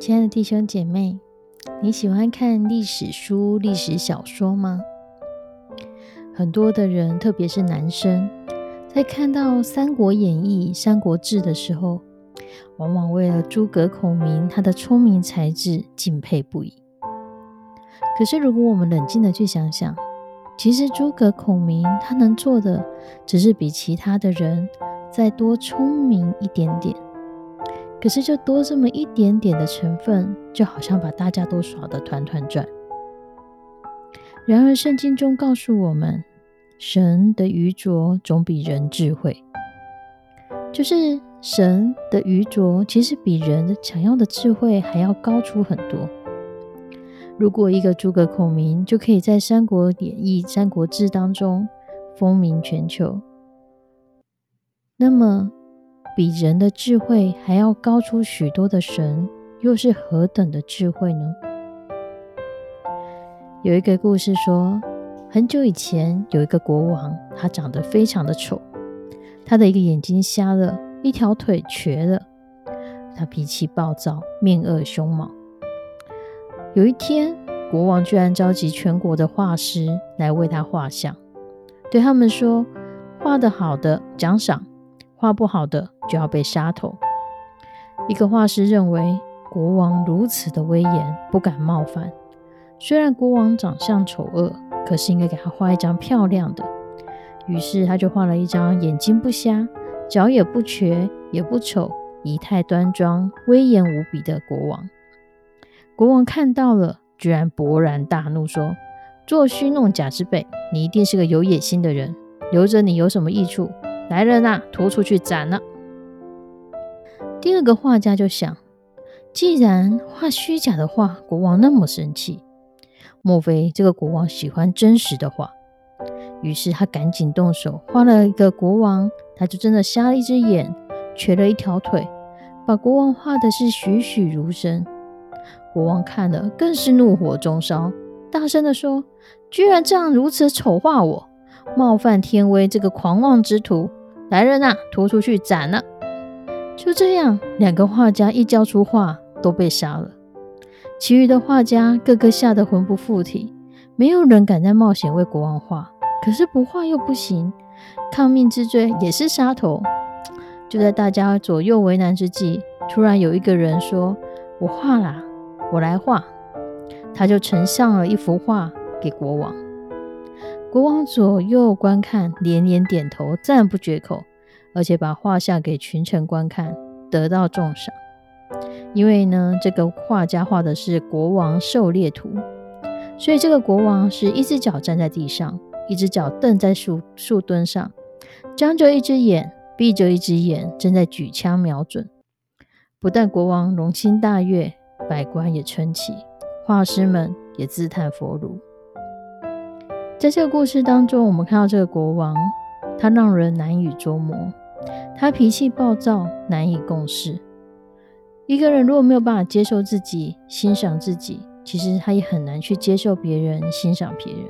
亲爱的弟兄姐妹，你喜欢看历史书、历史小说吗？很多的人，特别是男生，在看到《三国演义》《三国志》的时候，往往为了诸葛孔明他的聪明才智敬佩不已。可是，如果我们冷静的去想想，其实诸葛孔明他能做的，只是比其他的人再多聪明一点点。可是，就多这么一点点的成分，就好像把大家都耍得团团转。然而，圣经中告诉我们，神的愚拙总比人智慧。就是神的愚拙，其实比人想要的智慧还要高出很多。如果一个诸葛孔明就可以在《三国演义》《三国志》当中风靡全球，那么，比人的智慧还要高出许多的神，又是何等的智慧呢？有一个故事说，很久以前有一个国王，他长得非常的丑，他的一个眼睛瞎了，一条腿瘸了，他脾气暴躁，面恶凶猛。有一天，国王居然召集全国的画师来为他画像，对他们说：“画的好的奖赏。”画不好的就要被杀头。一个画师认为国王如此的威严，不敢冒犯。虽然国王长相丑恶，可是应该给他画一张漂亮的。于是他就画了一张眼睛不瞎、脚也不瘸、也不丑、仪态端庄、威严无比的国王。国王看到了，居然勃然大怒，说：“做虚弄假之辈，你一定是个有野心的人，留着你有什么益处？”来人呐，拖出去斩了。第二个画家就想，既然画虚假的画，国王那么生气，莫非这个国王喜欢真实的画？于是他赶紧动手画了一个国王，他就真的瞎了一只眼，瘸了一条腿，把国王画的是栩栩如生。国王看了更是怒火中烧，大声的说：“居然这样如此丑化我，冒犯天威，这个狂妄之徒！”来人呐，拖出去斩了！就这样，两个画家一交出画，都被杀了。其余的画家个个吓得魂不附体，没有人敢再冒险为国王画。可是不画又不行，抗命之罪也是杀头。就在大家左右为难之际，突然有一个人说：“我画啦，我来画。”他就呈上了一幅画给国王。国王左右观看，连连点头，赞不绝口，而且把画像给群臣观看，得到重赏。因为呢，这个画家画的是国王狩猎图，所以这个国王是一只脚站在地上，一只脚蹬在树树墩上，张着一只眼，闭着一只眼，正在举枪瞄准。不但国王龙心大悦，百官也称奇，画师们也自叹佛如。在这个故事当中，我们看到这个国王，他让人难以捉摸，他脾气暴躁，难以共事。一个人如果没有办法接受自己、欣赏自己，其实他也很难去接受别人、欣赏别人。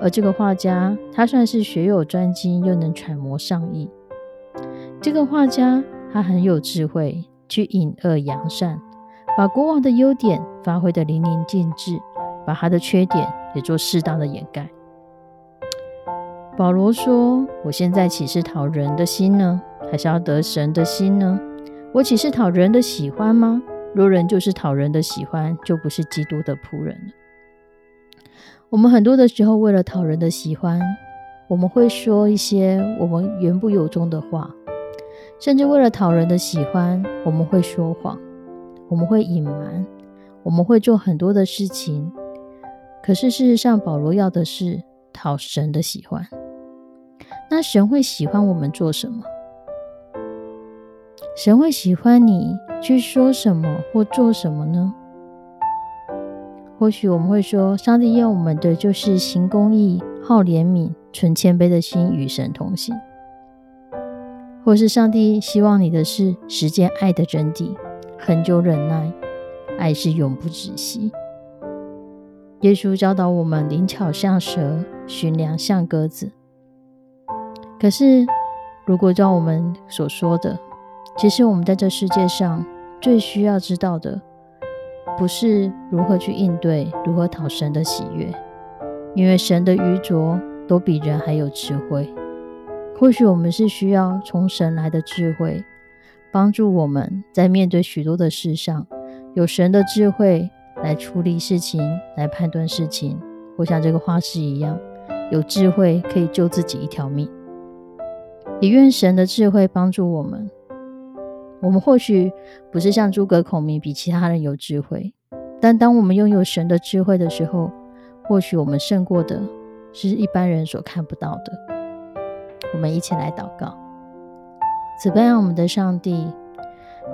而这个画家，他算是学有专精，又能揣摩上意。这个画家，他很有智慧，去引恶扬善，把国王的优点发挥得淋漓尽致，把他的缺点。也做适当的掩盖。保罗说：“我现在岂是讨人的心呢？还是要得神的心呢？我岂是讨人的喜欢吗？若人就是讨人的喜欢，就不是基督的仆人了。我们很多的时候，为了讨人的喜欢，我们会说一些我们言不由衷的话，甚至为了讨人的喜欢，我们会说谎，我们会隐瞒，我们会做很多的事情。可是事实上，保罗要的是讨神的喜欢。那神会喜欢我们做什么？神会喜欢你去说什么或做什么呢？或许我们会说，上帝要我们的就是行公义、好怜悯、存谦卑的心，与神同行；或是上帝希望你的是实践爱的真谛，恒久忍耐，爱是永不止息。耶稣教导我们灵巧像蛇，寻良像鸽子。可是，如果照我们所说的，其实我们在这世界上最需要知道的。不是如何去应对，如何讨神的喜悦，因为神的愚拙都比人还有智慧。或许我们是需要从神来的智慧，帮助我们在面对许多的事上，有神的智慧来处理事情，来判断事情。或像这个花师一样，有智慧可以救自己一条命。也愿神的智慧帮助我们。我们或许不是像诸葛孔明比其他人有智慧，但当我们拥有神的智慧的时候，或许我们胜过的是一般人所看不到的。我们一起来祷告：慈悲我们的上帝，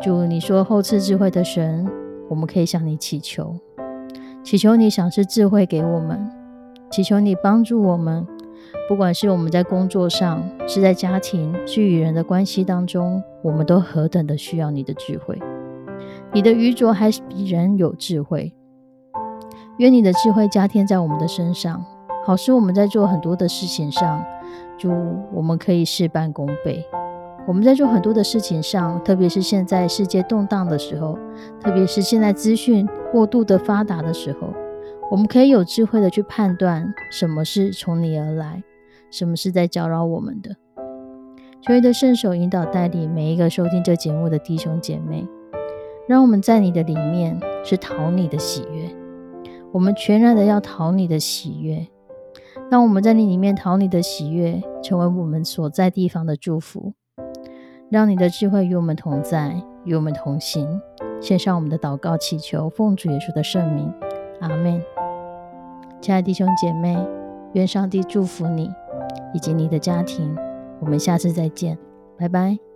主你说后赐智慧的神，我们可以向你祈求，祈求你赏赐智慧给我们，祈求你帮助我们。不管是我们在工作上，是在家庭，是与人的关系当中，我们都何等的需要你的智慧。你的愚拙还是比人有智慧。愿你的智慧加添在我们的身上，好使我们在做很多的事情上，就我们可以事半功倍。我们在做很多的事情上，特别是现在世界动荡的时候，特别是现在资讯过度的发达的时候，我们可以有智慧的去判断什么是从你而来。什么是在搅扰我们的？求你的圣手引导带领每一个收听这节目的弟兄姐妹，让我们在你的里面是讨你的喜悦。我们全然的要讨你的喜悦。让我们在你里面讨你的喜悦，成为我们所在地方的祝福。让你的智慧与我们同在，与我们同行。献上我们的祷告，祈求奉主耶稣的圣名，阿门。亲爱的弟兄姐妹，愿上帝祝福你。以及你的家庭，我们下次再见，拜拜。